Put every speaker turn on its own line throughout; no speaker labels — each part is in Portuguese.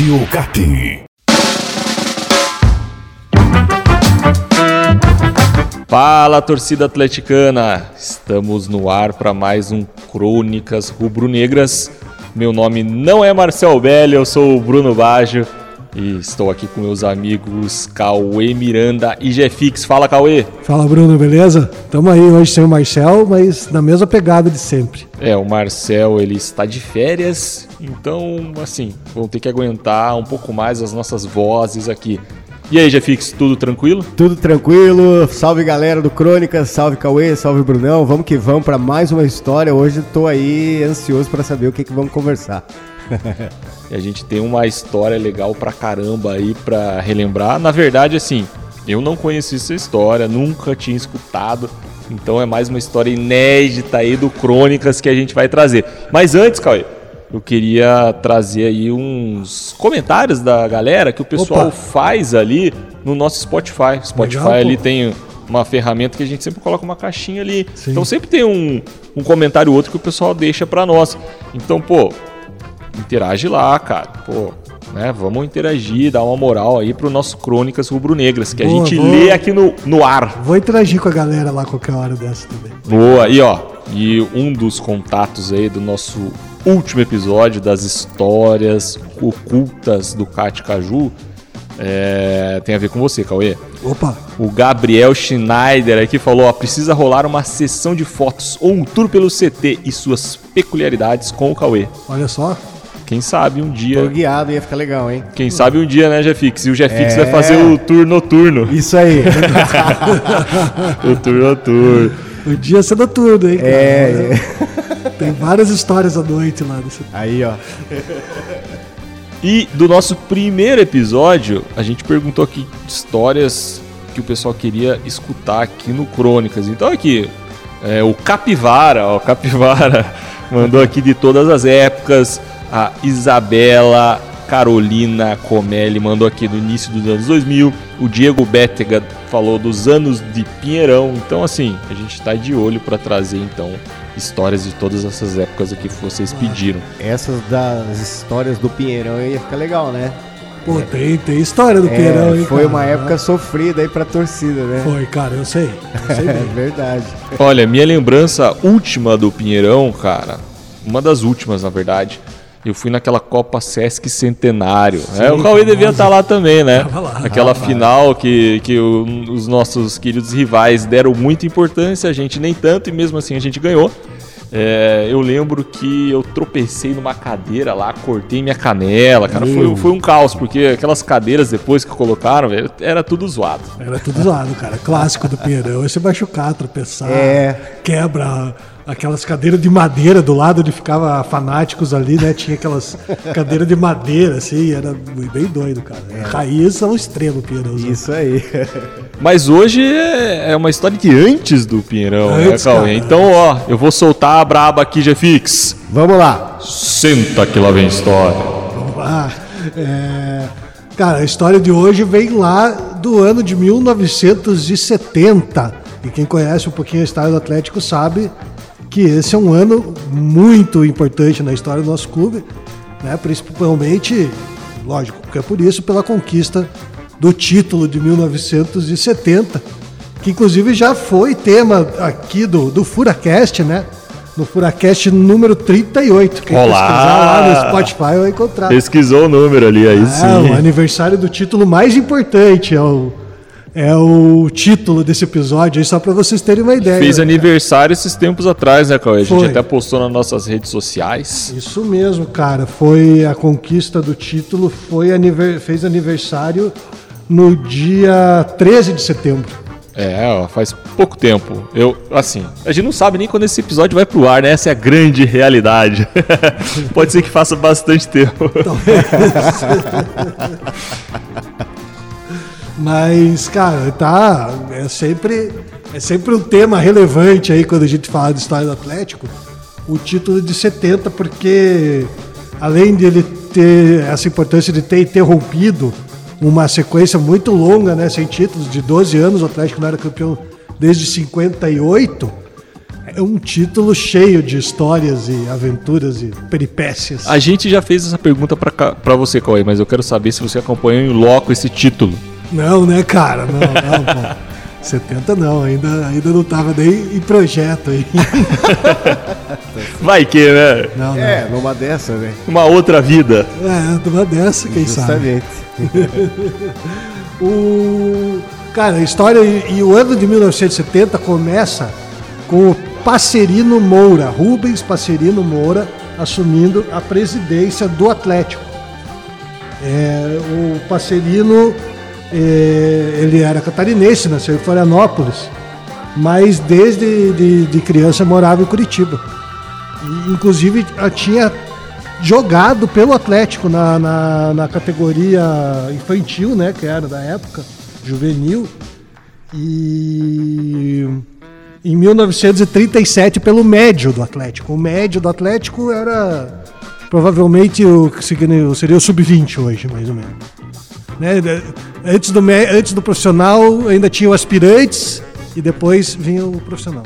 Brasil Cap.
Fala, torcida atleticana! Estamos no ar para mais um Crônicas Rubro-Negras. Meu nome não é Marcel Belli, eu sou o Bruno Baggio e estou aqui com meus amigos Cauê Miranda e Jefix. Fala, Cauê!
Fala, Bruno, beleza? Tamo aí hoje sem o Marcel, mas na mesma pegada de sempre.
É, o Marcel ele está de férias, então, assim, vão ter que aguentar um pouco mais as nossas vozes aqui. E aí, Jefix, tudo tranquilo?
Tudo tranquilo. Salve galera do Crônicas, salve Cauê, salve Brunão. Vamos que vamos para mais uma história. Hoje estou aí ansioso para saber o que, que vamos conversar.
e a gente tem uma história legal pra caramba aí pra relembrar. Na verdade, assim, eu não conheci essa história, nunca tinha escutado. Então é mais uma história inédita aí do Crônicas que a gente vai trazer. Mas antes, Cauê, eu queria trazer aí uns comentários da galera que o pessoal Opa. faz ali no nosso Spotify. Spotify Legal, ali pô. tem uma ferramenta que a gente sempre coloca uma caixinha ali. Sim. Então sempre tem um, um comentário ou outro que o pessoal deixa para nós. Então, pô, interage lá, cara. Pô, né? Vamos interagir, dar uma moral aí pro nosso Crônicas Rubro-Negras, que boa, a gente boa. lê aqui no, no ar.
Vou interagir com a galera lá qualquer hora dessa também.
Boa, e ó, e um dos contatos aí do nosso último episódio das histórias ocultas do Cat Caju é, tem a ver com você, Cauê.
Opa!
O Gabriel Schneider aqui falou: ó, precisa rolar uma sessão de fotos ou um tour pelo CT e suas peculiaridades com o Cauê.
Olha só.
Quem sabe um dia.
Tô guiado, ia ficar legal, hein?
Quem sabe um dia, né, Jefix? E o Jefix é... vai fazer o tour noturno.
Isso aí.
o tour noturno.
O dia ser noturno, hein, cara?
É.
Tem várias histórias à noite lá. Nesse...
Aí, ó.
E do nosso primeiro episódio, a gente perguntou aqui histórias que o pessoal queria escutar aqui no Crônicas. Então aqui, é, o Capivara, ó, o Capivara mandou aqui de todas as épocas, a Isabela Carolina Comelli mandou aqui do início dos anos 2000, o Diego Bétega falou dos anos de Pinheirão. Então assim, a gente está de olho para trazer então histórias de todas essas épocas aqui que vocês pediram.
Essas das histórias do Pinheirão ia ficar legal, né?
Pô, é. tem, tem história do é, Pinheirão, hein,
Foi cara? uma época sofrida aí pra torcida, né?
Foi, cara, eu sei. Eu sei
é verdade.
Olha, minha lembrança última do Pinheirão, cara, uma das últimas, na verdade, eu fui naquela Copa Sesc Centenário. Sim, é, o Cauê devia estar tá lá também, né? Lá, Aquela final que, que o, os nossos queridos rivais deram muita importância, a gente nem tanto, e mesmo assim a gente ganhou. É, eu lembro que eu tropecei numa cadeira lá, cortei minha canela, cara. Foi, foi um caos, porque aquelas cadeiras depois que colocaram, velho, era tudo zoado.
Era tudo zoado, cara. Clássico do Pinheirão. Você machucar, tropeçar, é. quebra aquelas cadeiras de madeira do lado onde ficava fanáticos ali, né? Tinha aquelas cadeiras de madeira, assim, era bem doido, cara. É. Raiz ao extremo, Pinheirão.
Isso aí.
Mas hoje é, é uma história de antes do Pinheirão, né, antes, né, Cauê? Então, ó, eu vou soltar a braba aqui, Jefix.
Vamos lá.
Senta que lá vem história.
Vamos lá. É... Cara, a história de hoje vem lá do ano de 1970. E quem conhece um pouquinho a história do Atlético sabe que esse é um ano muito importante na história do nosso clube, né? principalmente, lógico, porque é por isso, pela conquista do título de 1970, que inclusive já foi tema aqui do, do Furacast, né? No Furacast número 38.
Quem Olá. pesquisar
lá no Spotify vai encontrar.
Pesquisou o número ali, aí é, sim.
o aniversário do título mais importante, é o é o título desse episódio aí, só para vocês terem uma ideia.
Fez aniversário esses tempos atrás, né, Cauê? A gente Foi. até postou nas nossas redes sociais.
Isso mesmo, cara. Foi a conquista do título, foi aniver... fez aniversário no dia 13 de setembro.
É, ó, faz pouco tempo. Eu, assim, a gente não sabe nem quando esse episódio vai pro ar, né? Essa é a grande realidade. Pode ser que faça bastante tempo.
Mas, cara, tá. É sempre, é sempre um tema relevante aí quando a gente fala de história do Atlético. O título de 70, porque além de ele ter essa importância de ter interrompido uma sequência muito longa, né, sem títulos, de 12 anos, o Atlético não era campeão desde 58. É um título cheio de histórias e aventuras e peripécias.
A gente já fez essa pergunta pra você, Cauê, mas eu quero saber se você acompanhou em loco esse título.
Não, né, cara? Não, não, pô. 70 não, ainda, ainda não tava nem em projeto aí.
Vai que, né?
Não, não.
É, numa dessa, né?
Uma outra vida.
É, uma dessa, quem sabe. O... Cara, a história e, e o ano de 1970 começa com o Passerino Moura, Rubens Passerino Moura, assumindo a presidência do Atlético. É, o Passerino, é, ele era catarinense, nasceu em Florianópolis, mas desde de, de criança morava em Curitiba. E, inclusive, tinha jogado pelo Atlético na, na, na categoria infantil, né, que era da época, juvenil. E em 1937 pelo médio do Atlético. O médio do Atlético era provavelmente o que seria o sub-20 hoje, mais ou menos. Né? Antes do, antes do profissional ainda tinha o aspirantes e depois vinha o profissional.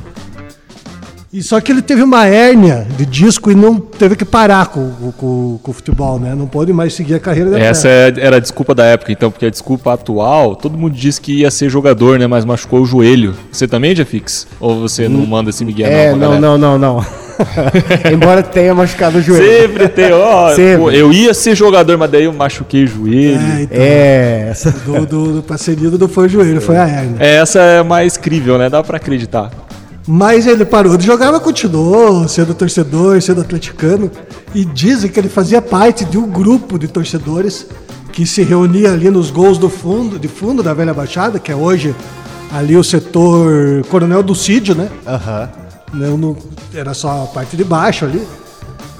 E só que ele teve uma hérnia de disco e não teve que parar com, com- com o futebol, né? Não pôde mais seguir a carreira dele.
Essa é- era a desculpa da época, então, porque a desculpa atual, todo mundo diz que ia ser jogador, né? Mas machucou o joelho. Você também, Jafix? Ou você não manda esse Miguel
É, não,
galera?
não, não, não. Embora tenha machucado o joelho.
Sempre tem, ó.
Sempre.
pô, eu ia ser jogador, mas daí eu machuquei o joelho.
É, então,
É, essa.
do, do, do parceiro não foi o joelho, foi a hérnia.
É, essa é mais crível, né? Dá pra acreditar.
Mas ele parou de jogar, mas continuou sendo torcedor, sendo atleticano. E dizem que ele fazia parte de um grupo de torcedores que se reunia ali nos gols do fundo, de fundo da Velha Baixada, que é hoje ali o setor Coronel Dulcídio, né?
Aham.
Não- era só a parte de baixo ali.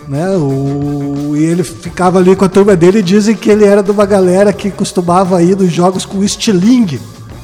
Né? O, e ele ficava ali com a turma dele e dizem que ele era de uma galera que costumava ir nos jogos com estilingue.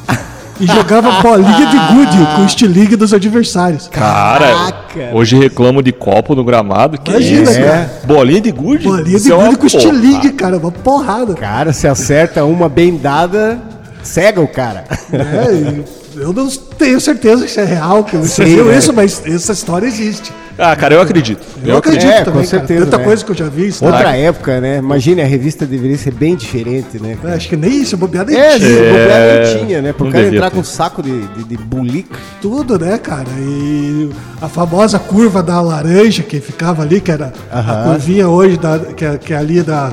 E jogava bolinha de gude com o estilingue dos adversários.
Cara,
Caraca.
hoje reclamo de copo no gramado. Que
Imagina,
isso?
cara.
Bolinha de gude?
Bolinha de
é
gude com estilingue,
porra.
cara. Uma porrada.
Cara, se acerta uma bem dada, cega o cara.
É, eu não tenho certeza que isso é real, que você
Sim,
viu
né?
isso, mas essa história existe.
Ah, cara, eu acredito.
Eu, acredito
É,
também,
com certeza.
Tanta
né?
coisa que eu já vi. isso,
Outra
né?
época, né? Imagine, a revista deveria ser bem diferente, né? cara?
Acho que nem isso, bobeada
É,
nem
se
tinha.
bobear não tinha, né? Pro
não
cara
devia
entrar
ter.
com um saco de, de, de bulica.
tudo, né, cara? E a famosa curva da laranja que ficava ali, que era a
Aham.
curvinha hoje, da, que, é- que é ali da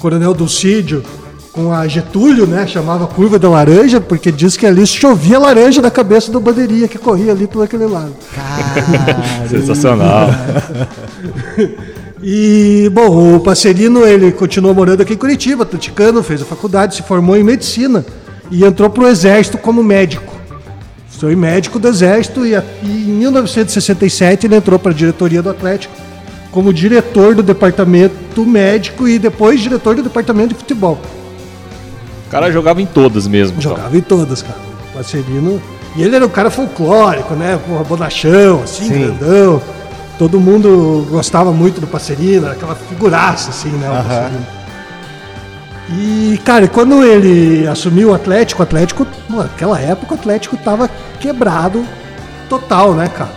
Coronel Dulcídio com a Getúlio, né? Chamava curva da laranja, porque diz que ali chovia laranja da cabeça do bandeirinha que corria ali por aquele lado.
Sensacional.
E, bom, o Passerino, ele continuou morando aqui em Curitiba, atleticano, fez a faculdade, se formou em medicina e entrou para o exército como médico. Foi médico do exército e, e em 1967 ele entrou para a diretoria do Atlético como diretor do departamento médico e depois diretor do departamento de futebol.
O cara jogava em todas mesmo. então.
Jogava em todas, cara. O Passerino. E ele era um cara folclórico, né? Porra, bonachão, assim,
Sim.
grandão. Todo mundo gostava muito do era aquela figuraça, assim, né? O
Aham.
Passerino. E, cara, quando ele assumiu o Atlético, o Atlético, mano, naquela época o Atlético tava quebrado total, né, cara?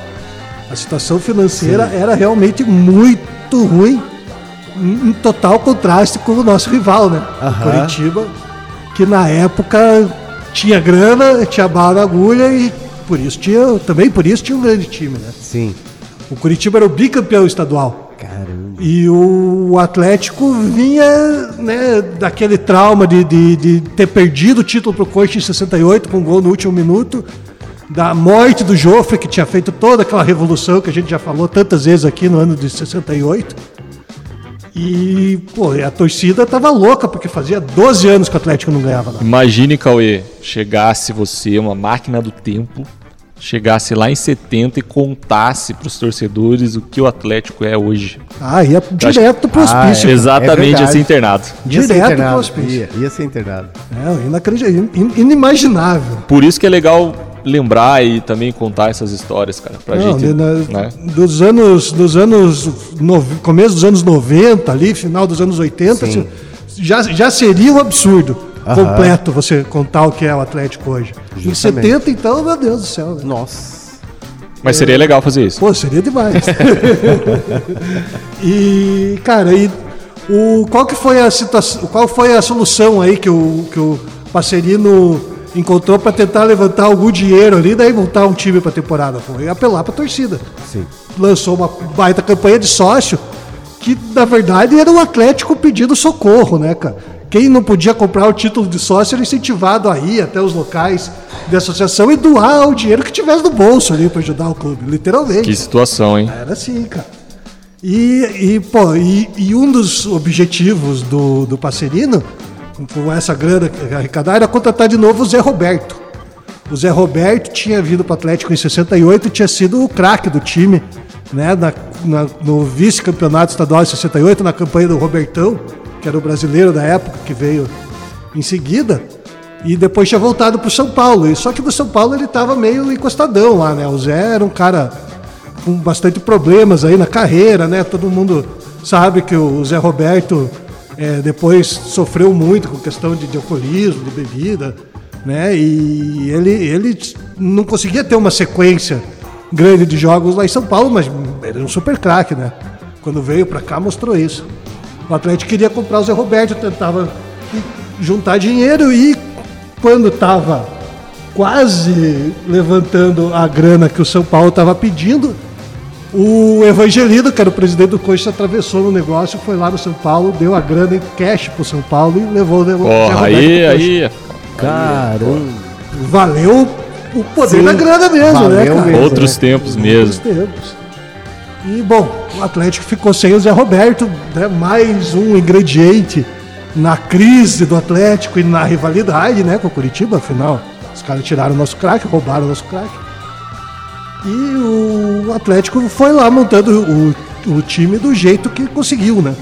A situação financeira era realmente muito ruim, em total contraste com o nosso rival, né? O
Aham.
Curitiba, que na época tinha grana, tinha bala na agulha e por isso tinha, também por isso tinha um grande time, né?
Sim.
O Curitiba era o bicampeão estadual.
Caramba.
E o Atlético vinha né, daquele trauma de, de, de ter perdido o título pro Coxa em 68 com um gol no último minuto, da morte do Joffre, que tinha feito toda aquela revolução que a gente já falou tantas vezes aqui no ano de 68. E, pô, a torcida tava louca, porque fazia 12 anos que o Atlético não ganhava nada.
Imagine, Cauê, chegasse você, uma máquina do tempo, chegasse lá em 70 e contasse pros torcedores o que o Atlético é hoje.
Ah, ia direto pro
Ah,
hospício. cara.
Exatamente,
é
ia ser internado.
Ia ser
Direto pro
internado.
hospício.
Ia, ia ser internado.
É, inacreditável, in- inimaginável.
Por isso que é legal lembrar e também contar essas histórias, cara, pra
Não,
gente,
na-
né?
dos anos, dos anos nove- começo dos anos 90 ali, final dos anos 80,
Sim.
assim, já, já seria um absurdo
Aham.
completo você contar o que é o Atlético hoje. Em
Justamente.
70, então, meu Deus do céu. né?
Nossa.
Mas seria legal fazer isso.
Pô, seria demais. e, cara, e o, qual que foi a situação, qual foi a solução aí que o, que o Passerino encontrou para tentar levantar algum dinheiro ali, daí montar um time para temporada? Foi apelar para torcida.
Sim.
Lançou uma baita campanha de sócio, que na verdade era o Atlético pedindo socorro, né, cara? Quem não podia comprar o título de sócio era incentivado a ir até os locais de associação e doar o dinheiro que tivesse no bolso ali para ajudar o clube, literalmente.
Que situação, hein?
Era assim, cara. E, e pô, e, e um dos objetivos do, do Passerino, com essa grana arrecadada, era contratar de novo o Zé Roberto. O Zé Roberto tinha vindo para o Atlético em 68 e tinha sido o craque do time, né? Na, na, no vice-campeonato estadual em 68, na campanha do Robertão, que era o brasileiro da época, que veio em seguida. E depois tinha voltado para o São Paulo. E só que no São Paulo ele estava meio encostadão lá, né? O Zé era um cara com bastante problemas aí na carreira, né? Todo mundo sabe que o Zé Roberto é, depois sofreu muito com questão de, de alcoolismo, de bebida, né? E ele, ele não conseguia ter uma sequência grande de jogos lá em São Paulo, mas era um super craque, né? Quando veio para cá mostrou isso. O Atlético queria comprar o Zé Roberto, tentava juntar dinheiro e quando estava quase levantando a grana que o São Paulo estava pedindo, o Evangelino, que era o presidente do Coxa, atravessou no negócio, foi lá no São Paulo, deu a grana em cash pro São Paulo e levou o
Porra, aí, aí.
Caramba.
Valeu o poder
Sim,
da grana mesmo, né,
valeu
cara?
mesmo.
Outros tempos mesmo.
Outros tempos. E, bom, o Atlético ficou sem o Zé Roberto, né? mais um ingrediente na crise do Atlético e na rivalidade né, com o Curitiba, afinal, os caras tiraram o nosso craque, roubaram o nosso craque. E o Atlético foi lá montando o, o time do jeito que conseguiu, né?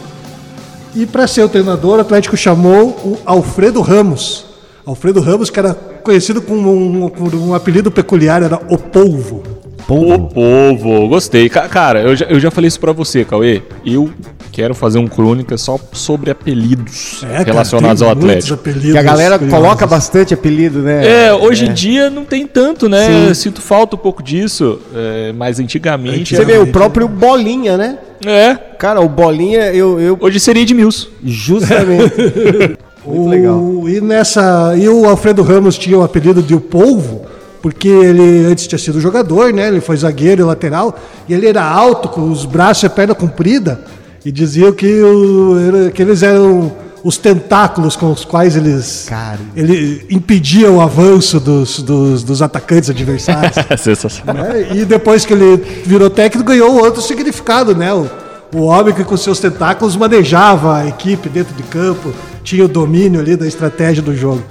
E para ser o treinador, o Atlético chamou o Alfredo Ramos. Alfredo Ramos, que era conhecido com um, com um apelido peculiar, era O Polvo.
O povo, gostei. Ca- Cara, eu já, eu já falei isso pra você, Cauê. Eu quero fazer um crônica só sobre apelidos
É, cara,
relacionados ao Atlético.
apelidos
Que a galera
curiosos.
coloca bastante apelido, né?
É, hoje em dia não tem tanto, né?
Sim.
Sinto falta um pouco disso. é, mas antigamente.
Você vê, o próprio Bolinha, né?
É.
Cara, o Bolinha, eu, eu
Hoje seria Edmilson.
justamente. Muito
O-
legal.
E nessa. E o Alfredo Ramos tinha o apelido de o Polvo, porque ele antes tinha sido jogador, né? Ele foi zagueiro e lateral, e ele era alto, com os braços e a perna comprida, e diziam que, o- que eles eram os tentáculos com os quais eles
Cara.
ele impediam o avanço dos, dos, dos atacantes adversários.
Sensacional.
né? E depois que ele virou técnico, ganhou outro significado, né? O, o homem que com seus tentáculos manejava a equipe dentro de campo, tinha o domínio ali da estratégia do jogo.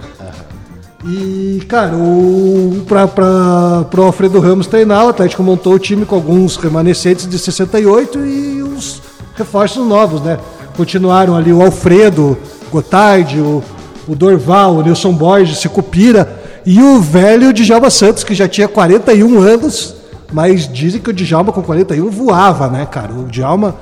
E, cara, o, pra, pro Alfredo Ramos treinar, o Atlético montou o time com alguns remanescentes de 68 e os reforços novos, né? Continuaram ali o Alfredo, Gotardi, o, o Dorval, o Nilson Borges, Sicupira e o velho Djalma Santos, que já tinha 41 anos, mas dizem que o Djalma com 41 voava, né, cara? O Djalma,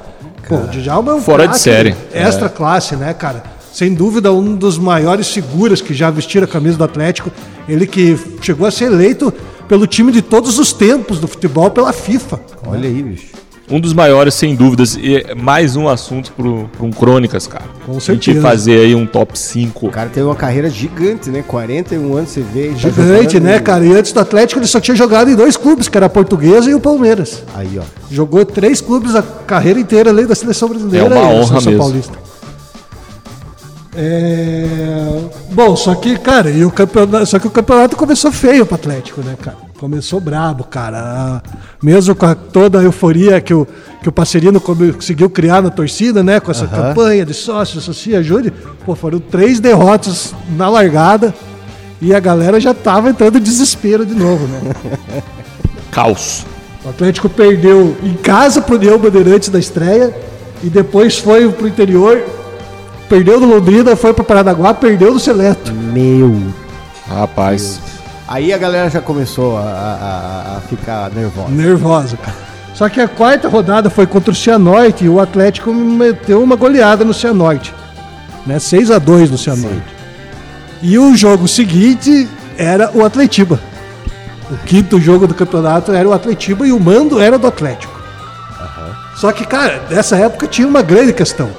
pô, o Djalma é um
Fora de série.
Extra classe, né, cara? Sem dúvida, um dos maiores figuras que já vestiram a camisa do Atlético. Ele que chegou a ser eleito pelo time de todos os tempos do futebol pela FIFA.
Olha aí, bicho.
Um dos maiores, sem dúvidas. E é mais um assunto pro um Crônicas, cara.
Com
A gente
certeza.
fazer aí um top 5.
O cara tem uma carreira gigante, né? 41 anos, você vê. tá
Gigante,
jogando
né, cara? E antes do Atlético ele só tinha jogado em dois clubes, que era a Portuguesa e o Palmeiras.
Aí, ó.
Jogou três clubes a carreira inteira além da seleção brasileira.
É uma
e da
honra
seleção
mesmo.
Paulista. É... Bom, só que, cara, e o campeonato, só que o campeonato começou feio pro Atlético, né, cara? Começou brabo, cara. Mesmo com a- toda a euforia que o, que o Passerino conseguiu criar na torcida, né? Com essa campanha de sócio, associa, ajude. Pô, foram três derrotas na largada e a galera já tava entrando em desespero de novo, né?
Caos.
O Atlético perdeu em casa pro União Bandeirantes da estreia e depois foi pro interior, perdeu do Londrina, foi pro Paranaguá, perdeu do Seleto.
Meu.
Rapaz.
Aí a galera já começou a, a- a ficar nervosa.
Nervosa, cara. Só que a quarta rodada foi contra o Cianorte e o Atlético meteu uma goleada no Cianorte. Né? 6 a 2 no Cianorte. E o jogo seguinte era o Atletiba. O quinto jogo do campeonato era o Atletiba e o mando era do Atlético. Só que, cara, nessa época tinha uma grande questão.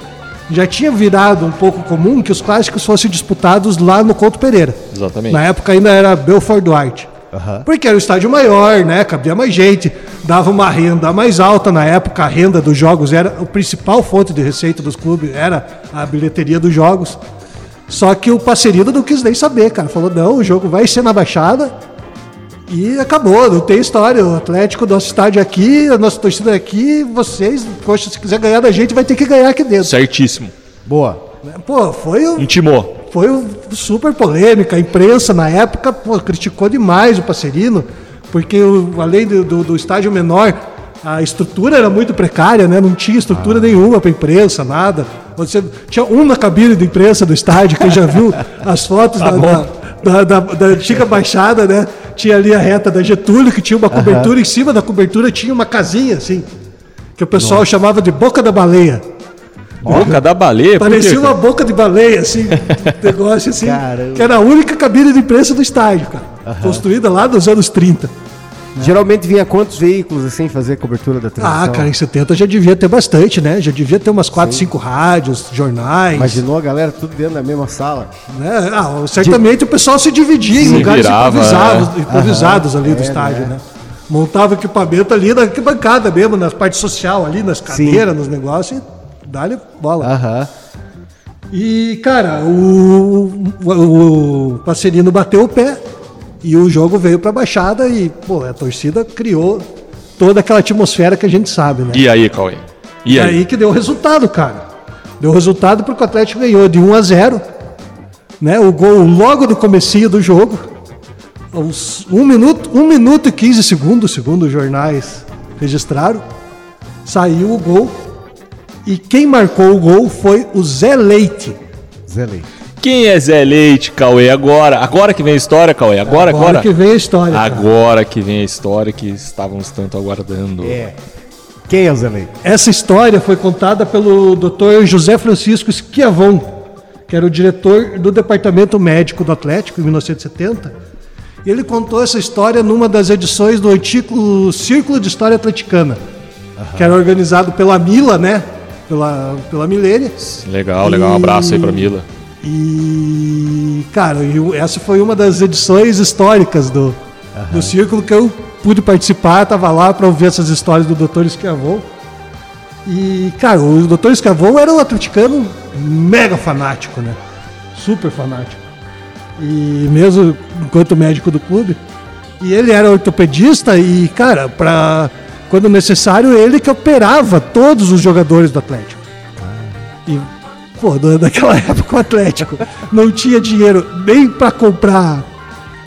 Já tinha virado um pouco comum que os clássicos fossem disputados lá no Couto Pereira.
Exatamente.
Na época ainda era Belfort Duarte. Porque era o estádio maior, né? Cabia mais gente, dava uma renda mais alta na época. A renda dos jogos era a principal fonte de receita dos clubes, era a bilheteria dos jogos. Só que o parceiro não quis nem saber, cara. Falou: não, o jogo vai ser na Baixada e acabou, não tem história. O Atlético, nosso estádio aqui, a nossa torcida aqui, vocês, poxa, se quiser ganhar da gente, vai ter que ganhar aqui dentro.
Certíssimo.
Boa.
Pô, foi o
Intimou.
foi um super polêmica. A imprensa na época pô, criticou demais o Passerino, porque o- além do, do- do estádio menor, a estrutura era muito precária, né? Não tinha estrutura nenhuma para imprensa, nada. Você tinha uma cabine de imprensa do estádio, quem já viu as fotos da, da, da, da- da antiga baixada, né? Tinha ali a reta da Getúlio, que tinha uma cobertura, em cima da cobertura tinha uma casinha assim, que o pessoal chamava de boca da baleia.
Boca da baleia?
Parecia uma boca de baleia, assim, um negócio assim.
Caramba.
Que era a única cabine de imprensa do estádio, cara. Construída lá nos anos 30.
Geralmente vinha quantos veículos assim fazer cobertura da transmissão?
Ah, cara, em 70 já devia ter bastante, né? Já devia ter umas 4, 5 rádios, jornais.
Imaginou a galera tudo dentro da mesma sala?
Né? Ah, certamente o pessoal se dividia em
Se
lugares
virava,
improvisados,
é.
improvisados ali do
É,
estádio,
né?
né? Montava equipamento ali na arquibancada mesmo, na parte social ali, nas cadeiras, nos negócios, e dá-lhe bola.
Aham.
E, cara, o, o, o Passerino bateu o pé e o jogo veio pra Baixada e, pô, a torcida criou toda aquela atmosfera que a gente sabe, né?
E aí, Cauê? E
E
aí?
aí que deu resultado, cara. Deu resultado porque o Atlético ganhou de 1 a 0, né? O gol logo do comecinho do jogo. Aos 1 minuto, 1 minuto e 15 segundos, segundo os jornais registraram, saiu o gol. E quem marcou o gol foi o Zé Leite.
Zé Leite.
Quem é Zé Leite, Cauê? Agora. Agora que vem a história, Cauê. Agora, agora.
que vem a história. cara.
Agora que vem a história que estávamos tanto aguardando.
É. Quem é o Zé Leite?
Essa história foi contada pelo Dr. José Francisco Schiavon, que era o diretor do departamento médico do Atlético em 1970. E ele contou essa história numa das edições do antigo Círculo de História Atleticana, que era organizado pela Mila, né? Pela, pela Milênia.
Legal, legal. Um abraço aí pra Mila.
E, cara, e o- essa foi uma das edições históricas do, do Círculo que eu pude participar, tava lá para ouvir essas histórias do Dr. Esquiavon. E, cara, o Dr. Esquiavon era um atleticano mega fanático, né? Super fanático. E mesmo enquanto médico do clube. E ele era ortopedista e, cara, pra, quando necessário, ele que operava todos os jogadores do Atlético. E, pô, daquela época o Atlético não tinha dinheiro nem para comprar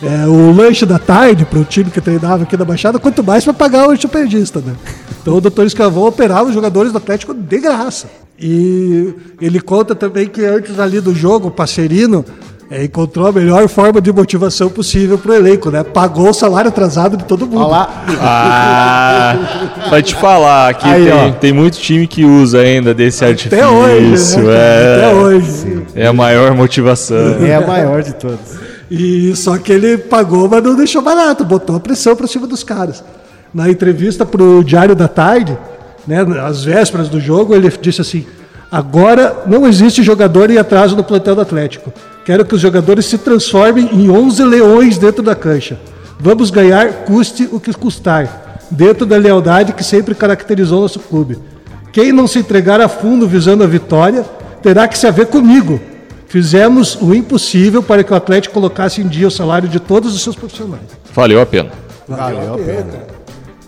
é, o lanche da tarde para o time que treinava aqui na Baixada, quanto mais para pagar o ortopedista, né? Então o doutor Escavão operava os jogadores do Atlético de graça. E ele conta também que antes ali do jogo, o Passerino é, encontrou a melhor forma de motivação possível pro elenco, né? Pagou o salário atrasado de todo mundo.
Olha lá.
Ah, vai te falar que
Aí,
tem, tem muito time que usa ainda desse artifício.
Até hoje, né?
é,
Até hoje.
é a maior motivação.
É a maior de todas.
E só que ele pagou, mas não deixou barato, botou a pressão para cima dos caras. Na entrevista para o Diário da Tarde, né, às vésperas do jogo, ele disse assim: agora não existe jogador em atraso no plantel do Atlético. Quero que os jogadores se transformem em 11 leões dentro da cancha. Vamos ganhar, custe o que custar, dentro da lealdade que sempre caracterizou nosso clube. Quem não se entregar a fundo visando a vitória, terá que se haver comigo. Fizemos o impossível para que o Atlético colocasse em dia o salário de todos os seus profissionais.
Valeu a pena.
Valeu a pena.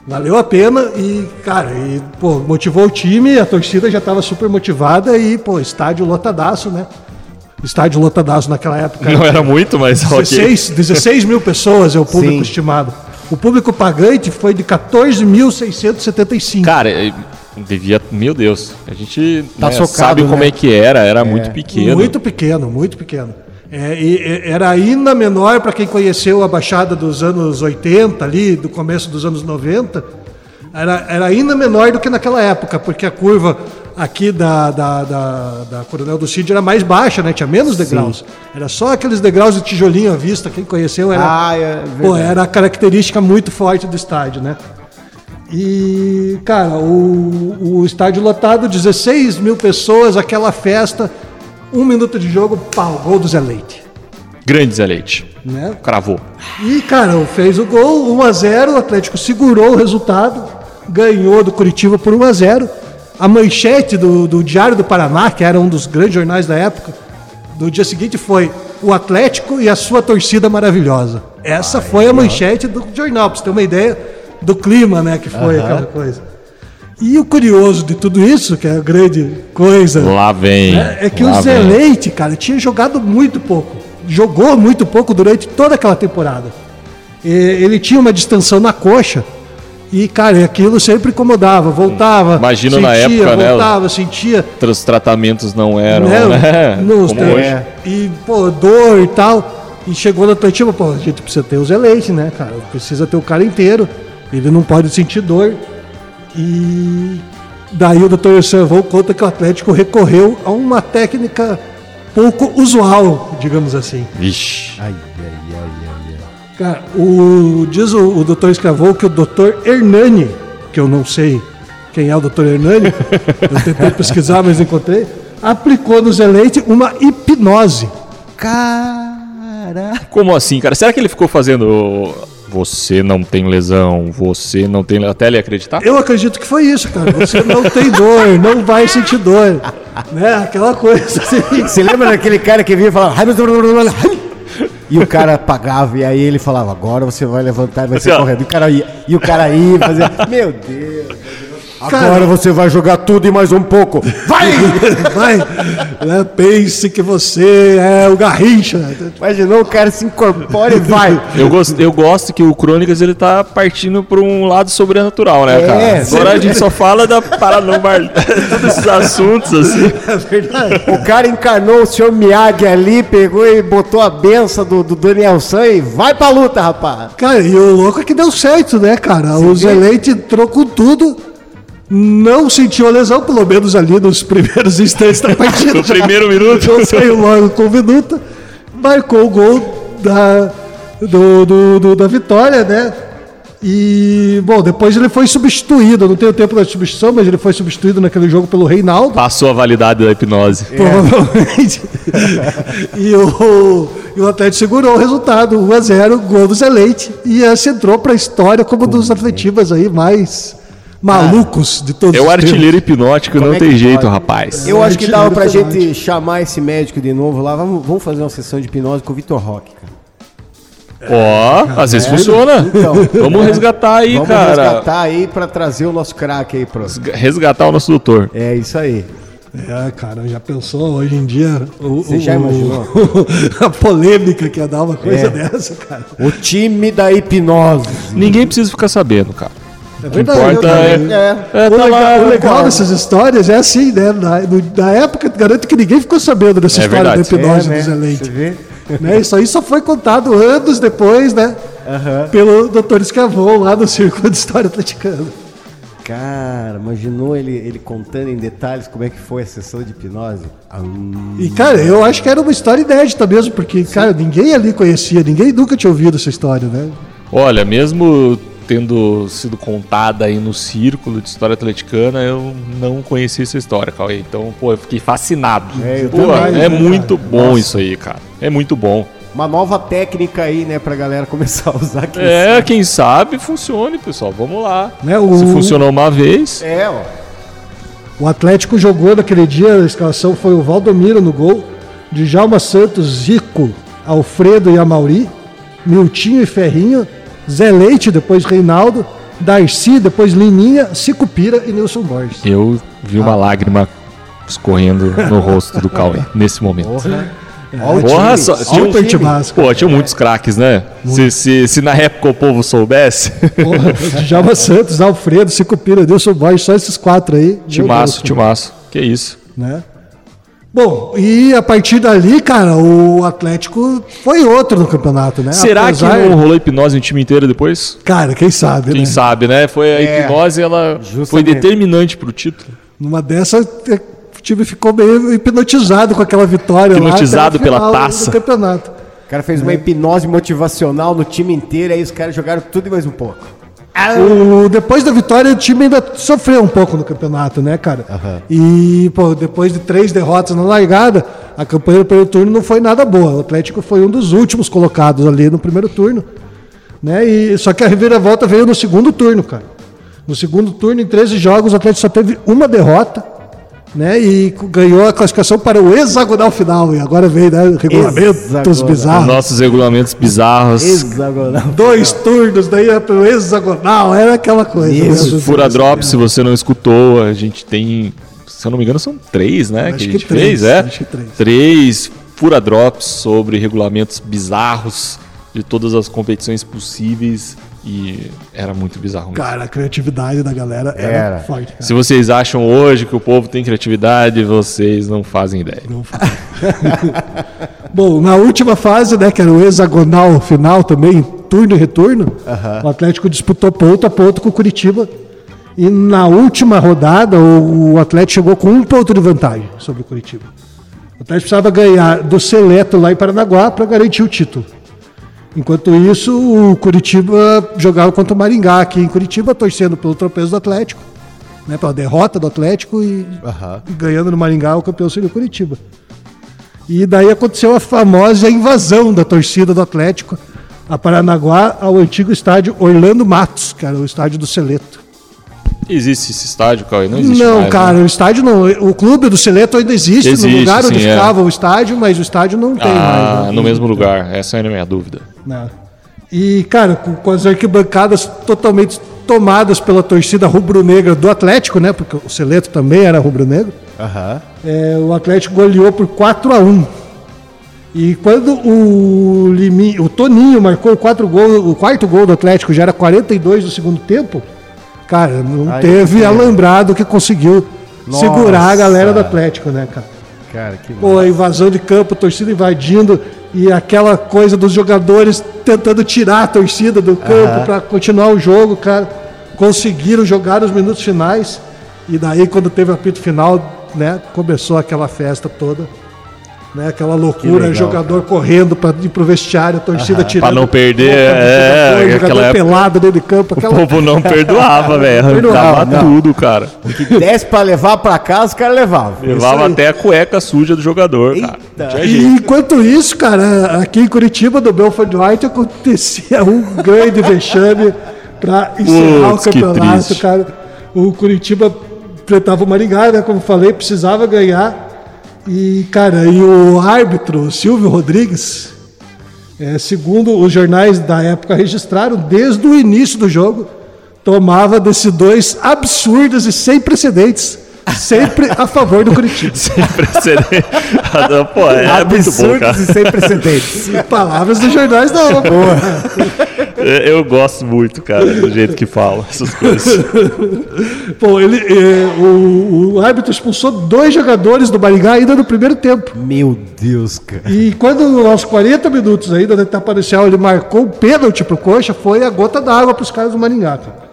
Valeu a pena e, cara, e, pô, motivou o time, a torcida já estava super motivada e, pô, estádio lotadaço, né? Estádio lotadaço naquela época.
Não era muito, mas ok.
16, 16 mil pessoas é o público
Sim.
estimado. O público pagante foi de 14.675.
Cara, devia. Meu Deus, a gente
Tá
né,
socado,
sabe como
né?
é que era, era muito pequeno.
Muito pequeno, muito pequeno. É, e- e- era ainda menor para quem conheceu a Baixada dos anos 80, ali, do começo dos anos 90. Era, era ainda menor do que naquela época, porque a curva aqui da, da, da, da Coronel do Cid era mais baixa, né? Tinha menos degraus. Era só aqueles degraus de tijolinho à vista. Quem conheceu era,
Ah, é
pô, era a característica muito forte do estádio, né? E, cara, o, o estádio lotado, 16 mil pessoas, aquela festa, um minuto de jogo, pau, gol do Zé Leite.
Grande Zé Leite.
Né?
Cravou.
E, cara, fez o gol, 1 a 0 o Atlético segurou o resultado, ganhou do Curitiba por 1 a 0 A manchete do, do Diário do Paraná, que era um dos grandes jornais da época, do dia seguinte foi o Atlético e a sua torcida maravilhosa. Essa foi a manchete do jornal, pra você ter uma ideia do clima, né, que foi aquela coisa. E o curioso de tudo isso, que é a grande coisa,
Lá vem.
é, é que o Zé
vem.
Leite, cara, tinha jogado muito pouco. Jogou muito pouco durante toda aquela temporada. E ele tinha uma distensão na coxa. E, cara, aquilo sempre incomodava. Voltava.
Imagina na época, né?
Voltava, sentia.
Os tratamentos não eram,
né,
né?
nos-
Como hoje.
é, E, pô, dor e tal. E chegou no Atlético, pô, a gente precisa ter o Zé Leite, né, cara? Precisa ter o cara inteiro. Ele não pode sentir dor. E daí o doutor Servão conta que o Atlético recorreu a uma técnica pouco usual, digamos assim.
Vixe.
Cara, o, diz o, o doutor Escravou que o doutor Hernani, que eu não sei quem é o doutor Hernani, eu tentei pesquisar, mas encontrei, aplicou no Leite uma hipnose.
Caraca.
Como assim, cara? Será que ele ficou fazendo. Você não tem lesão, você não tem. Até ele acreditar?
Eu acredito que foi isso, cara. Você não tem dor, não vai sentir dor. Né? Aquela coisa assim.
Você lembra daquele cara que vinha e falava. "Ai, meu Deus, E o cara pagava, e aí ele falava, agora você vai levantar e vai ser
Assim, ó.
correndo. E o cara ia, e o cara ia fazer. Meu Deus!
Cara-
Agora você vai jogar tudo e mais um pouco. Vai!
Vai, né? Pense que você é o Garrincha.
Imaginou o cara se incorpora e vai.
Eu gosto, eu gosto que o Crônicas ele tá partindo pra um lado sobrenatural, né,
É,
cara?
sim.
Agora a gente só fala da paranormal, todos esses assuntos assim.
É verdade.
O cara encarnou o senhor Miyagi ali, pegou e botou a benção do, do Daniel San e vai pra luta, rapaz.
Cara, e o louco é que deu certo, né, cara? o Zé Leite entrou com tudo, não sentiu a lesão, pelo menos ali nos primeiros instantes da partida.
No primeiro minuto.
Não saiu logo com o minuto, marcou o gol da, do, do- do- da vitória, né? E, bom, depois ele foi substituído, eu não tenho tempo da substituição, mas ele foi substituído naquele jogo pelo Reinaldo.
Passou a validade da hipnose.
Provavelmente. e, o, e o Atlético segurou o resultado, 1x0, gol do Zé Leite. E esse entrou para a história como um dos atletivas aí mais malucos de todos
É o artilheiro hipnótico, não
é
tem jeito,
pode?
rapaz.
Eu acho que dava pra
Artilheiro
gente chamar esse médico de novo lá. Vamos, vamos fazer uma sessão de hipnose com o Vitor Roque, cara.
Ó, às vezes funciona.
Então,
Vamos resgatar aí,
Vamos
cara.
resgatar aí pra trazer o nosso craque aí pro.
Resgatar o nosso doutor.
É isso aí.
É, cara, já pensou hoje em dia o,
Você já imaginou?
a polêmica que ia dar uma coisa
É.
dessa, cara.
O time da hipnose.
Ninguém precisa ficar sabendo, cara.
É verdade.
importa é,
É.
é
O
tá
legal,
lá.
o legal dessas histórias é assim, né? Na, no- na época, garanto que ninguém ficou sabendo dessa
É
história
verdade.
da hipnose
É, né?
do Zé Leite.
Você vê?
né? Isso aí só foi contado anos depois, né? Pelo doutor Escavon lá no Círculo de História Atleticana.
Cara, imaginou ele, ele contando em detalhes como é que foi a sessão de hipnose? Ah, hum.
E, cara, eu acho que era uma história inédita mesmo, porque, cara, ninguém ali conhecia, ninguém nunca tinha ouvido essa história, né?
Olha, mesmo tendo sido contada aí no círculo de história atleticana, eu não conhecia essa história, Cauê. Então, pô, eu fiquei fascinado.
É, eu
pô,
também,
é
né,
muito
cara?
bom isso aí, cara. É muito bom.
Uma nova técnica aí, né, pra galera começar a usar aqui.
É, quem sabe funcione, pessoal. Vamos lá.
Né, o-
Se funcionou uma vez,
É, ó.
O Atlético jogou naquele dia, a escalação foi o Valdomiro no gol, Djalma Santos, Zico, Alfredo e Amauri, Miltinho e Ferrinho, Zé Leite, depois Reinaldo, Darcy, depois Lininha, Cicupira e Nilson Borges.
eu vi
Ah.
uma lágrima escorrendo no rosto do Cauê nesse momento.
Porra. Ó o
Porra,
time,
só- tinha
o
um
Super
time.
timasco.
Pô, tinha muitos craques, né? Se, se, se na época o povo soubesse.
Porra, Djalma Santos, Alfredo, Cicupira, Nilson Borges, só esses quatro aí.
Timaço, timaço. Que isso.
né? Bom, e a partir dali, cara, o Atlético foi outro no campeonato, né?
Será
Apesar-
que não rolou hipnose no time inteiro depois?
Cara, quem sabe,
Quem
né?
sabe, né? Foi a
É,
hipnose, ela foi
justamente.
determinante pro título.
Numa dessa, é, o time ficou meio hipnotizado com aquela vitória
Hipnotizado
lá, até o
pela taça.
Do campeonato.
O cara fez uma hipnose motivacional no time inteiro, aí os caras jogaram tudo e mais um pouco.
O- depois da vitória, o time ainda sofreu um pouco no campeonato, né, cara? E, pô, depois de três derrotas na largada, a campanha do primeiro turno não foi nada boa. O Atlético foi um dos últimos colocados ali no primeiro turno. Né? E, só que a reviravolta veio no segundo turno, cara. No segundo turno, em 13 jogos, o Atlético só teve uma derrota. Né, e ganhou a classificação para o hexagonal final. E agora vem, né? Regulamentos
Hexagonal.
Os
bizarros.
nossos regulamentos bizarros.
Hexagonal.
Dois turnos, daí ia pro hexagonal. Era aquela coisa.
Isso,
né?
Fura Drop, se você não escutou, a gente tem. Se eu não me engano, são três, né?
Acho
que a
que
gente
três,
fez, é?
acho que três.
Três Fura Drops sobre regulamentos bizarros de todas as competições possíveis. E era muito bizarro mesmo.
Cara, a criatividade da galera era,
Era.
forte. Cara.
Se vocês acham hoje que o povo tem criatividade, vocês não fazem ideia.
Não faz. Bom, na última fase, né, que era o hexagonal final também, turno e retorno, o Atlético disputou ponto a ponto com o Curitiba. E na última rodada, o, o Atlético chegou com um ponto de vantagem sobre o Curitiba. O Atlético precisava ganhar do Seleto lá em Paranaguá para garantir o título. Enquanto isso, o Curitiba jogava contra o Maringá aqui em Curitiba, torcendo pelo tropeço do Atlético, né, pela derrota do Atlético e,
Aham.
e ganhando no Maringá, o campeão seria o Curitiba. E daí aconteceu a famosa invasão da torcida do Atlético a Paranaguá ao antigo estádio Orlando Matos, que era o estádio do Seleto.
Existe esse estádio, Cauê? Não existe
não,
mais,
cara,
né?
o estádio não. O clube do Seleto ainda existe,
Existe,
no lugar onde
sim, é.
ficava o estádio, mas o estádio não tem
Ah,
mais. né?
no mesmo lugar. Essa era a minha dúvida.
Não. E, cara, com, com as arquibancadas totalmente tomadas pela torcida rubro-negra do Atlético, né? Porque o Seleto também era rubro-negro.
Aham.
É, o Atlético goleou por 4 a 1 E quando o, o Toninho marcou o, quatro gol, o quarto gol do Atlético, já era 42 do segundo tempo, cara, não teve
que
alambrado que conseguiu
Nossa.
segurar a galera do Atlético, né, cara?
Cara, que
Pô, a invasão de campo, torcida invadindo e aquela coisa dos jogadores tentando tirar a torcida do campo para continuar o jogo, cara. Conseguiram jogar os minutos finais e daí quando teve o apito final, né, começou aquela festa toda. Né, aquela loucura,
legal,
jogador correndo para ir pro vestiário, a torcida tirando.
Pra não perder, é,
jogador,
aquela
jogador
época-
pelado dentro de campo,
O
aquela
povo não perdoava, velho.
Perdoava,
Arrancava
não.
tudo, cara.
O que desse pra levar pra casa, caras levavam.
Levava
aí.
até a cueca suja do jogador, cara.
Eita.
Tinha
E
jeito.
enquanto isso, cara, aqui em Curitiba, do Belford White, acontecia um grande vexame para encerrar
Putz,
o campeonato, cara. O Curitiba enfrentava o Maringá, né? Como falei, precisava ganhar. E, cara, e o árbitro, o Silvio Rodrigues, é, segundo os jornais da época registraram, desde o início do jogo, tomava decisões absurdas e sem precedentes, sempre a favor do Curitiba.
Sem precedente. Pô, é muito bom, cara.
Absurdos e sem precedentes.
Palavras dos jornais da boa.
Eu gosto muito, cara, do jeito que fala essas coisas.
Pô, ele, eh, o, o árbitro expulsou dois jogadores do Maringá ainda no primeiro tempo.
Meu Deus, cara.
E quando, aos 40 minutos ainda da etapa inicial, ele marcou um pênalti pro Coxa, foi a gota d'água pros caras do Maringá. cara.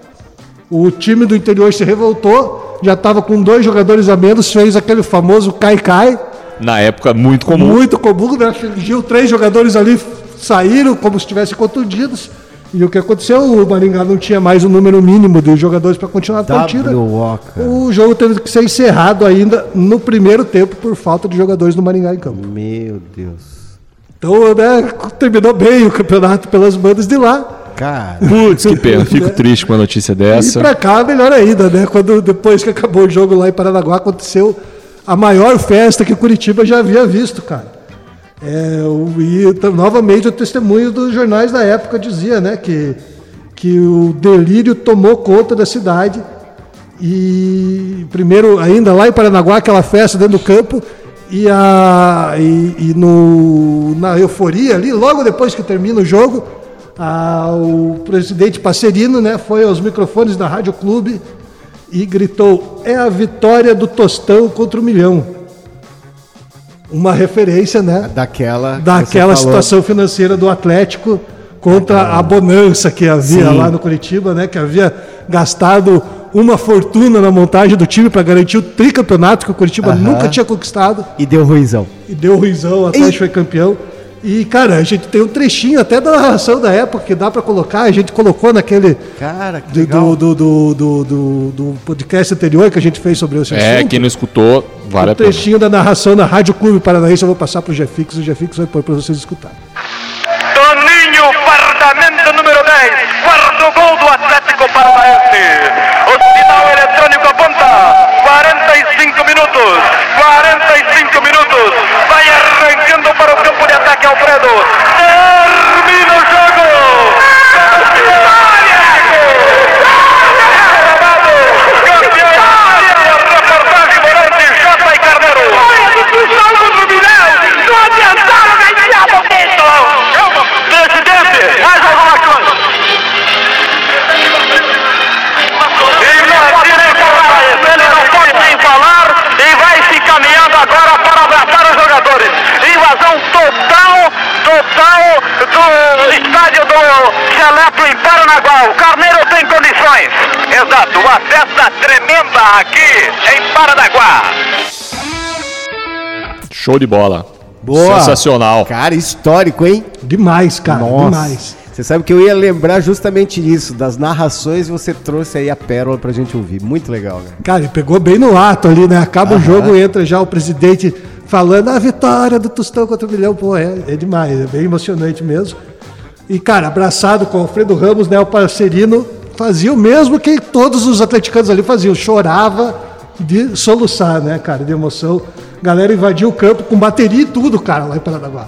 O time do interior se revoltou, já estava com dois jogadores a menos, fez aquele famoso cai-cai,
Na época, muito comum.
muito comum, né? Fingiu três jogadores ali, saíram como se estivessem contundidos. E o que aconteceu? O Maringá não tinha mais o número mínimo de jogadores para continuar a partida. O jogo teve que ser encerrado ainda no primeiro tempo por falta de jogadores do Maringá em campo.
Meu Deus.
Então, né, terminou bem o campeonato pelas bandas de lá.
Cara.
Putz, que pena. Fico triste com a notícia
E
dessa.
pra cá, melhor ainda, né? Quando depois que acabou o jogo lá em Paranaguá, aconteceu a maior festa que Curitiba já havia visto, cara. É, e novamente o testemunho dos jornais da época dizia, né, que, que o delírio tomou conta da cidade. E primeiro, ainda lá em Paranaguá, aquela festa dentro do campo, e, a, e, e no, na euforia ali, logo depois que termina o jogo, a- o presidente Passerino né, foi aos microfones da Rádio Clube e gritou: É a vitória do Tostão contra o Milhão. Uma referência, né?
Daquela. que
daquela situação financeira do Atlético contra a bonança que havia lá no Curitiba, né? Que havia gastado uma fortuna na montagem do time para garantir o tricampeonato que o Curitiba nunca tinha conquistado.
E deu ruizão.
E deu ruizão, o Atlético foi campeão. E, cara, a gente tem um trechinho até da narração da época que dá para colocar. A gente colocou naquele.
Cara, que
do,
legal.
do, do, do, do, do podcast anterior que a gente fez sobre esse
É, quem não escutou, vale
um
a pena.
trechinho da narração na Rádio Clube Paranaense. Eu vou passar pro Jefix. O Jefix vai pôr para vocês escutarem.
Toninho, fardamento número 10, quarto gol do Atlético Paranaense. O sinal eletrônico aponta 45 minutos, 45 minutos. Vai arrancando para o campo de ataque Alfredo. Estádio do Seleto em Paranaguá. O Carneiro tem condições. Exato, uma festa tremenda aqui em Paranaguá.
Show de bola.
Boa.
Sensacional.
Cara, histórico, hein?
Demais, cara. Demais.
Você sabe que eu ia lembrar justamente isso, das narrações, você trouxe aí a pérola pra gente ouvir. Muito legal, né?
Cara, ele pegou bem no ato ali, né? Acaba o jogo, entra já o presidente falando a vitória do Tostão contra o Milhão. Pô, é, é demais, é bem emocionante mesmo. E, cara, abraçado com o Alfredo Ramos, né? O parcerino fazia o mesmo que todos os atleticanos ali faziam. Chorava de soluçar, né, cara, de emoção. Galera invadiu o campo com bateria e tudo, cara, lá em Paranaguá.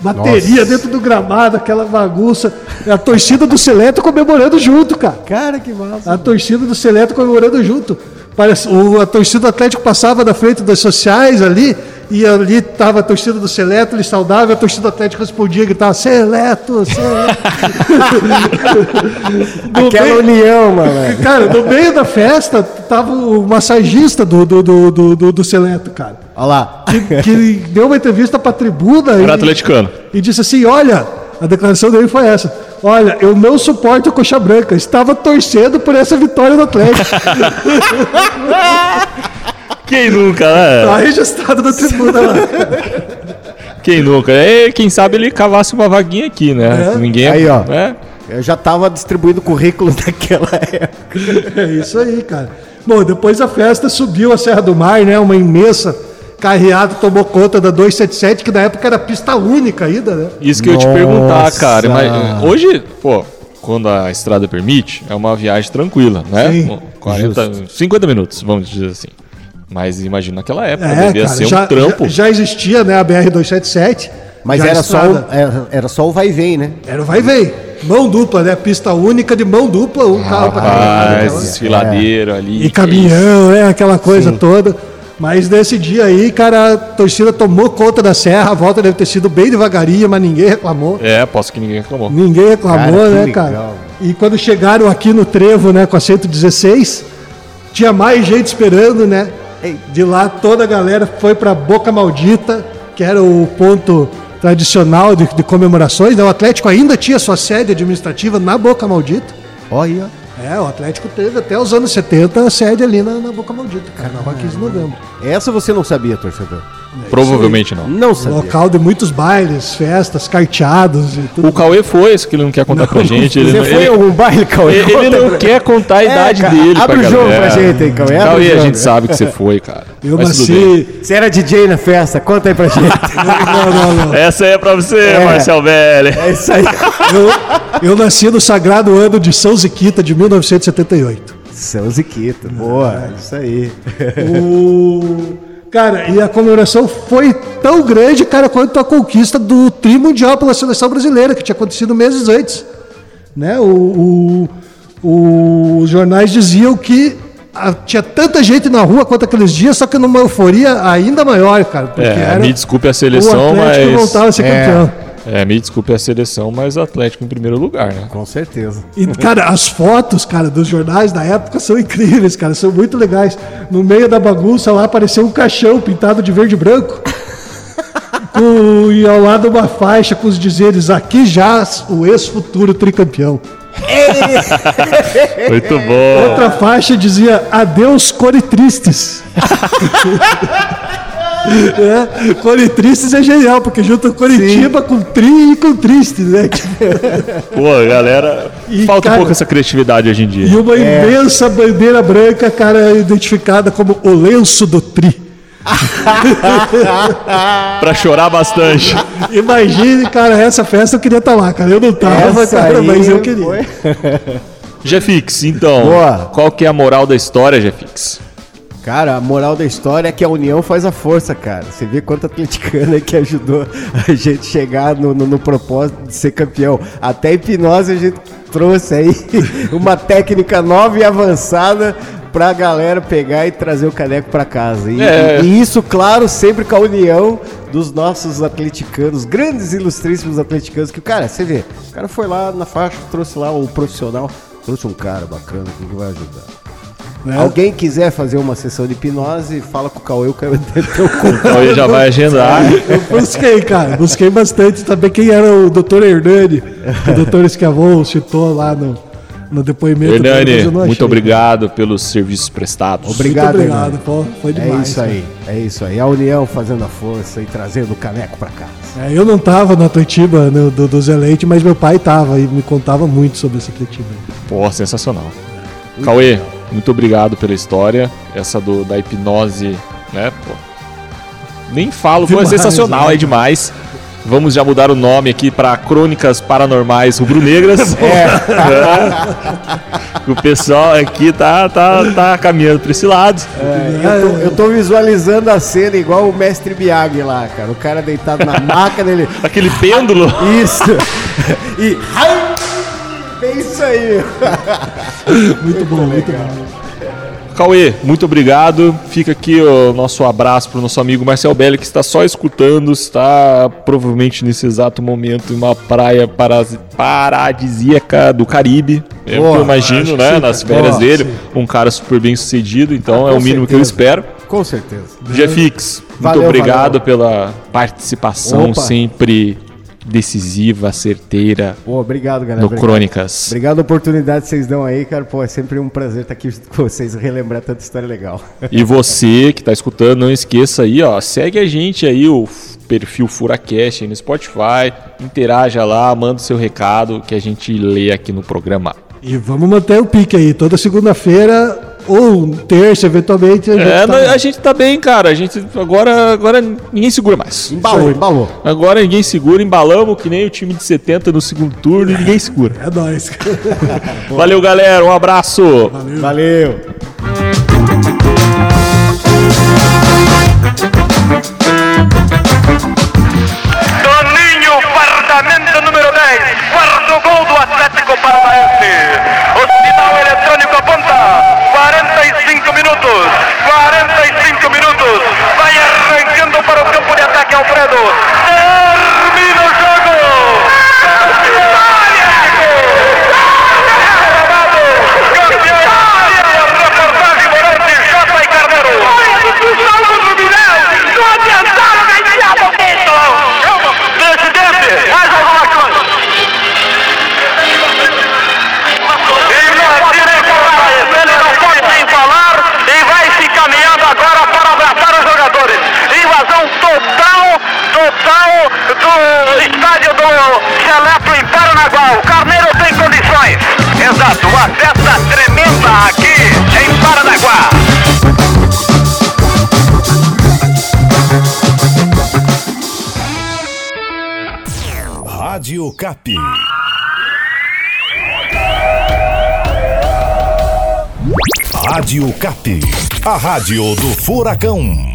Bateria
Nossa.
dentro do gramado, aquela bagunça. A torcida do Seleto comemorando junto, cara.
Cara, que massa.
A torcida do Seleto comemorando junto. Parece, o, a torcida do Atlético passava da frente das sociais ali, e ali estava a torcida do Seleto, ele saudava, e a torcida do Atlético respondia e gritava: Seleto, Seleto.
Aquela
meio-
união, mano.
Cara, no meio da festa tava o massagista do, do, do, do, do- do Seleto, cara.
Olha lá.
Que, que deu uma entrevista pra tribuna
Era
e,
atleticano.
e disse assim: Olha, a declaração dele foi essa. Olha, eu não suporto a Coxa Branca. Estava torcendo por essa vitória do Atlético.
Quem nunca, né?
Tá registrado na tribuna lá.
Quem nunca? É, quem sabe ele cavasse uma vaguinha aqui, né?
É.
Ninguém.
Aí, ó.
É.
Eu já tava distribuindo currículo naquela época.
É isso aí, cara. Bom, depois a festa subiu a Serra do Mar, né? Uma imensa carreata tomou conta da 277, que na época era pista única ainda, né?
Isso que eu ia te perguntar,
Nossa.
cara. Mas, hoje, pô, quando a estrada permite, é uma viagem tranquila, né?
Sim,
Bom, 40, 50 minutos, vamos dizer assim. Mas imagina naquela época,
É,
devia
cara,
ser
já,
um trampo.
já, já existia, né, a BR-277.
Mas era só, o, era, era só o vai e vem, né?
Era o vai e vem. Mão dupla, né? Pista única de mão dupla, um carro pra cada lado.
Desfiladeiro ali.
E caminhão, né? Aquela coisa toda. Mas nesse dia aí, cara, a torcida tomou conta da serra, a volta deve ter sido bem devagarinho, mas ninguém reclamou.
É, posso que ninguém reclamou.
Ninguém reclamou,
Cara,
né,
legal.
cara? E quando chegaram aqui no trevo, né, com a 116, tinha mais gente esperando, né? De lá toda a galera foi pra Boca Maldita, que era o ponto tradicional de, de comemorações. né? O Atlético ainda tinha sua sede administrativa na Boca Maldita.
Olha.
É, o Atlético teve até os anos 70 a sede ali na, na Boca Maldita, cara, na Rua 15 de novembro.
Essa você não sabia, torcedor.
Provavelmente não.
Não sabia.
Local de muitos bailes, festas, carteados e tudo.
O Cauê foi, isso que ele não quer contar pra gente. Ele,
Você
não-
foi em
ele-
algum baile, Cauê?
ele- ele não
pra-
quer contar a
É,
idade
cara,
dele.
abre o jogo
galera.
pra gente aí, Cauê, abre
Cauê,
o
a gente sabe que você foi, cara.
Eu
Mas
nasci.
Você era DJ na festa, conta aí pra gente.
Não, não, não.
Essa aí é pra você,
É.
Marcel Belli.
É isso aí.
Eu, eu nasci no sagrado ano de São Ziquita de 1978.
São Ziquita, boa, isso aí.
O... Cara, e a comemoração foi tão grande, cara, quanto a conquista do tri mundial pela seleção brasileira, que tinha acontecido meses antes. Né? O, o- os jornais diziam que ah, tinha tanta gente na rua quanto aqueles dias, só que numa euforia ainda maior, cara. Porque
É,
era
me desculpe a
o
seleção,
Atlético
mas.
voltava a ser
É.
campeão.
É, me desculpe a seleção, mas o Atlético em primeiro lugar, né?
Com certeza.
E, cara, as fotos, cara, dos jornais da época são incríveis, cara, são muito legais. No meio da bagunça lá apareceu um caixão pintado de verde e branco. com, e ao lado uma faixa com os dizeres aqui já o ex-futuro tricampeão.
Muito bom.
Outra faixa dizia Adeus Core Tristes. é, Core Tristes é genial, porque junta Coritiba com Tri e com Tristes, né?
Pô, galera.
E,
falta
cara,
um pouco essa criatividade hoje em dia.
E uma imensa bandeira branca, cara, identificada como o lenço do Tri.
Pra chorar bastante.
Imagine, cara, essa festa eu queria estar lá, cara. Eu não tava,
Essa
cara,
aí
mas eu queria.
foi-
Jefix, então.
Boa.
Qual que é a moral da história, Jefix?
Cara, a moral da história é que a união faz a força, cara. Você vê quanto atleticano é que ajudou a gente chegar no, no- no propósito de ser campeão. Até hipnose a gente trouxe aí uma técnica nova e avançada pra galera pegar e trazer o caneco pra casa. E,
É.
e isso, claro, sempre com a união dos nossos atleticanos, grandes e ilustríssimos atleticanos, que, cara, você vê, o cara foi lá na faixa, trouxe lá o profissional, trouxe um cara bacana que vai ajudar.
Né?
Alguém quiser fazer uma sessão de hipnose, fala com o Cauê, eu quero ter cu.
Então ele já vai agendar.
Eu busquei, cara, busquei bastante saber quem era o Dr. Hernani, que o Dr. Escavon citou lá no, no depoimento.
Hernani, muito obrigado pelos serviços prestados.
Obrigado,
Muito obrigado,
Hernani.
pô, foi
É
demais.
isso aí, é isso aí. A união fazendo a força e trazendo o caneco pra casa.
É, eu não tava na Atletiba no, do, do Zé Leite, mas meu pai tava e me contava muito sobre essa Atletiba.
Pô, sensacional. Cauê, muito obrigado pela história. Essa do, da hipnose, né? Pô. Nem falo, foi sensacional,
né?
é demais. Vamos já mudar o nome aqui para Crônicas Paranormais Rubro-Negras. É. o pessoal aqui tá, tá, tá caminhando para esse lado.
É, eu, tô, eu tô visualizando a cena igual o mestre Miyagi lá, cara. O cara deitado na maca dele.
Aquele pêndulo.
Isso! E. É isso aí!
Muito bom, muito bom.
Cauê, muito obrigado. Fica aqui o nosso abraço para o nosso amigo Marcel Belli, que está só escutando, está provavelmente nesse exato momento em uma praia paradisíaca do Caribe. É
Boa,
eu imagino, né? Nas férias
Boa,
dele. Um cara super bem sucedido, então
Ah,
é o mínimo que eu
certeza.
espero.
Com certeza.
Jefix, muito
Valeu,
obrigado
valeu.
pela participação
Opa.
sempre decisiva, certeira
Pô, obrigado, galera.
no
Obrigado.
Crônicas.
Obrigado a oportunidade que vocês dão aí, cara. Pô, é sempre um prazer estar aqui junto com vocês e relembrar tanta história legal.
E você que tá escutando, não esqueça aí, ó, segue a gente aí, o perfil FuraCast aí no Spotify, interaja lá, manda o seu recado que a gente lê aqui no programa.
E vamos manter o pique aí. Toda segunda-feira, ou terça, eventualmente, a gente
É,
tá-
a gente tá bem, cara, a gente agora, agora ninguém segura mais.
Embalou, embalou.
Agora ninguém segura, embalamos que nem o time de 70 no segundo turno e ninguém segura.
É nóis.
Valeu, galera, um abraço.
Valeu.
Toninho,
Cap. Rádio Cap. A rádio do Furacão.